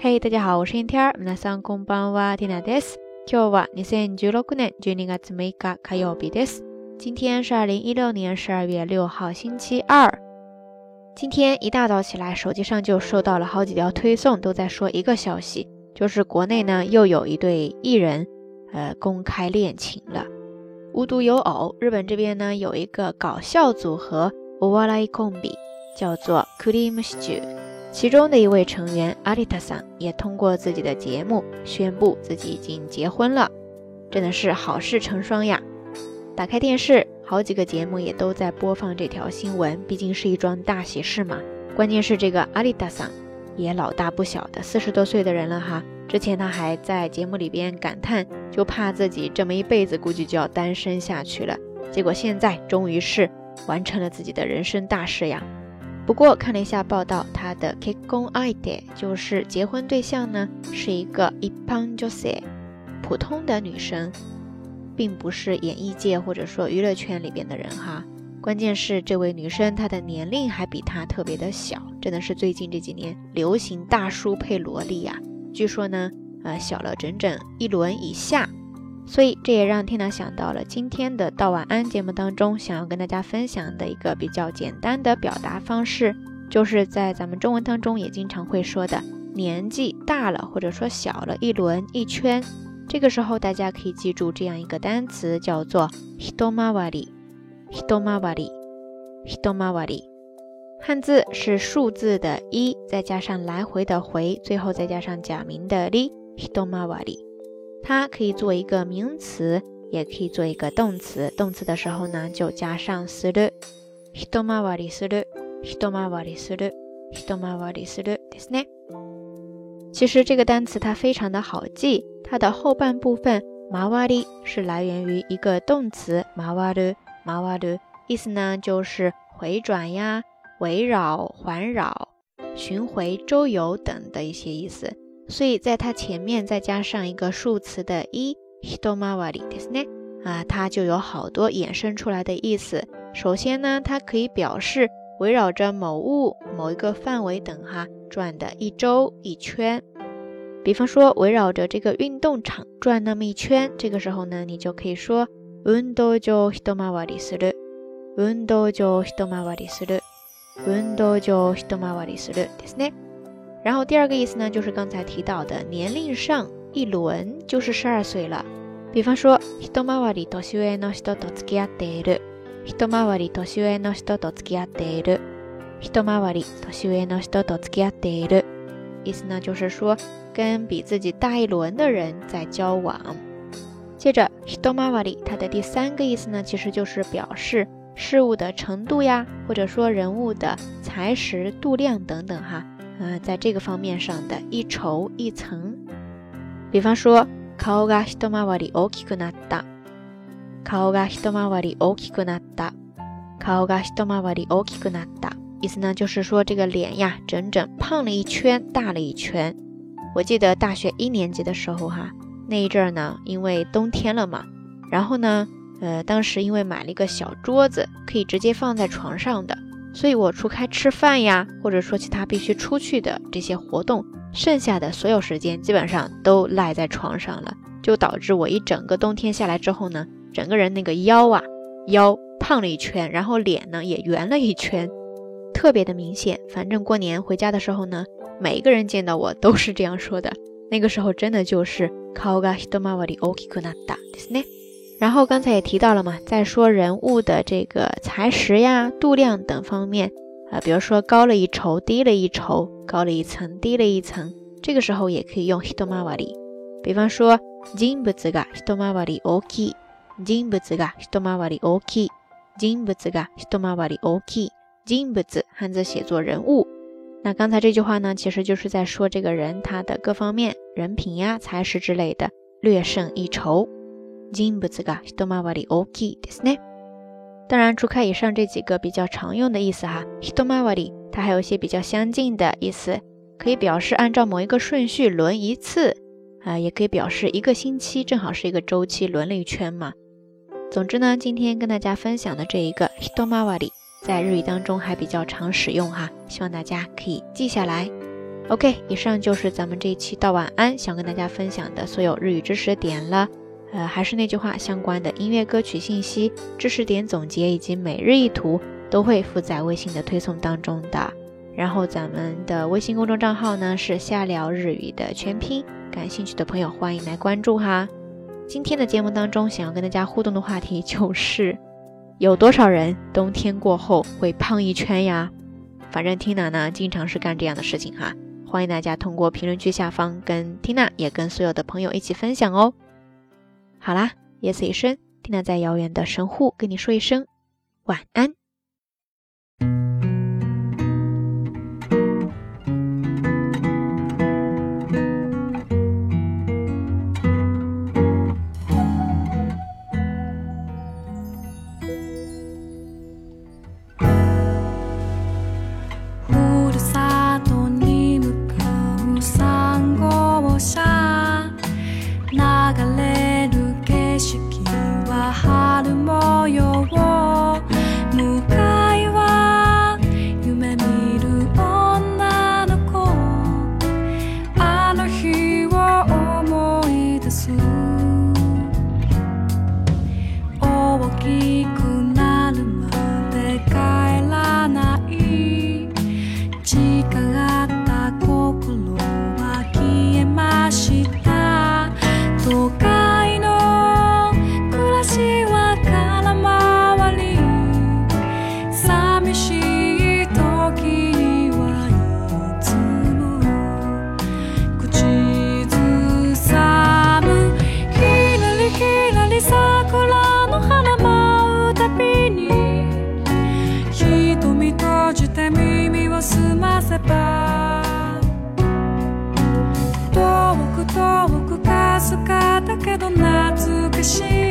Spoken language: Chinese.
嘿，大家好，我是天儿。皆さんこんばんは、ティナです。今日は二千十六年十二月六日火曜日です。今天是二零一六年十二月六号，星期二。今天一大早起来，手机上就收到了好几条推送，都在说一个消息，就是国内呢又有一对艺人，呃，公开恋情了。无独有偶，日本这边呢有一个搞笑组合 o w a r a i Kombi，叫做 Cream Stew， 其中的一位成员阿丽塔桑也通过自己的节目宣布自己已经结婚了，真的是好事成双呀！打开电视，好几个节目也都在播放这条新闻，毕竟是一桩大喜事嘛。关键是这个阿丽塔桑也老大不小的，四十多岁的人了哈。之前他还在节目里边感叹，就怕自己这么一辈子估计就要单身下去了。结果现在终于是完成了自己的人生大事呀。不过看了一下报道，他的 kikon ide 就是结婚对象呢，是一个一般就是普通的女生，并不是演艺界或者说娱乐圈里边的人哈。关键是这位女生她的年龄还比他特别的小，真的是最近这几年流行大叔配萝莉呀。据说呢，呃，小了整整一轮以下，所以这也让缇娜想到了今天的道晚安节目当中，想要跟大家分享的一个比较简单的表达方式，就是在咱们中文当中也经常会说的年纪大了或者说小了一轮一圈，这个时候大家可以记住这样一个单词，叫做 hitomawari，hitomawari，hitomawari。汉字是数字的一，再加上来回的回，最后再加上假名的里，hitomawari。它可以做一个名词，也可以做一个动词。动词的时候呢，就加上する，hitomawari する，hitomawari する，hitomawari するですね。其实这个单词它非常的好记，它的后半部分 mawari 是来源于一个动词 mawaru，mawaru，意思呢就是回转呀。围绕、环绕、巡回、周游等的一些意思， 所以在它前面再加上一个数词的“一 ”，hitomawari ですね啊，它就有好多衍生出来的意思。首先呢，它可以表示围绕着某物、某一个范围等哈转的一周一圈。比方说，围绕着这个运动场转那么一圈，这个时候呢，你就可以说運動場一回りする。運動場一回りする。運動就一回りするですね。 然后第二个意思呢，就是刚才提到的年龄上一轮就是十二岁了。比方说，一回り年上の人と付き合っている。一回り年上の人と付き合っている。一回り年上の人と付き合っている。意思呢，就是说跟比自己大一轮的人在交往。接着，一回り它的第三个意思呢，其实就是表示。事物的程度呀，或者说人物的才识、度量等等哈， 嗯，在这个方面上的一筹一层。比方说，顔が一回り大きくなった。顔が一回り大きくなった。顔が一回り大きくなった。意思呢，就是说这个脸呀，整整胖了一圈，大了一圈。我记得大学一年级的时候哈，那一阵儿呢，因为冬天了嘛，然后呢。呃，当时因为买了一个小桌子，可以直接放在床上的， 所以我除开吃饭呀，或者说其他必须出去的这些活动，剩下的所有时间基本上都赖在床上了，就导致我一整个冬天下来之后呢，整个人那个腰啊，腰胖了一圈，然后脸呢也圆了一圈，特别的明显。反正过年回家的时候呢，每一个人见到我都是这样说的。那个时候真的就是顔が一回り大きくなったですね。 然后刚才也提到了嘛，在说人物的这个才识呀、度量等方面啊，比如说高了一筹、低了一筹、高了一层、低了一层，这个时候也可以用 hitomawari。比方说，人物が一回り大きい，人物が一回り大きい，人物が一回り大きい。人物汉字写作人物。那刚才这句话呢，其实就是在说这个人他的各方面人品呀、才识之类的略胜一筹。 人物が一回り大きいですね。当然，除开以上这几个比较常用的意思哈，一回り它还有一些比较相近的意思，可以表示按照某一个顺序轮一次啊，也可以表示一个星期正好是一个周期轮了一圈嘛。总之呢，今天跟大家分享的这一个一回り在日语当中还比较常使用哈，希望大家可以记下来。 OK，以上就是咱们这一期到晚安想跟大家分享的所有日语知识点了。 呃，还是那句话，相关的音乐歌曲信息、知识点总结以及每日一图都会附在微信的推送当中的。然后咱们的微信公众账号呢是下聊日语的全拼，感兴趣的朋友欢迎来关注哈。今天的节目当中，想要跟大家互动的话题就是，有多少人冬天过后会胖一圈呀？反正 Tina 呢经常是干这样的事情哈。欢迎大家通过评论区下方跟 Tina 也跟所有的朋友一起分享哦。好啦，夜色已深听娜在遥远的神户跟你说一声晚安。কি 遠くかすかだけど懐かしい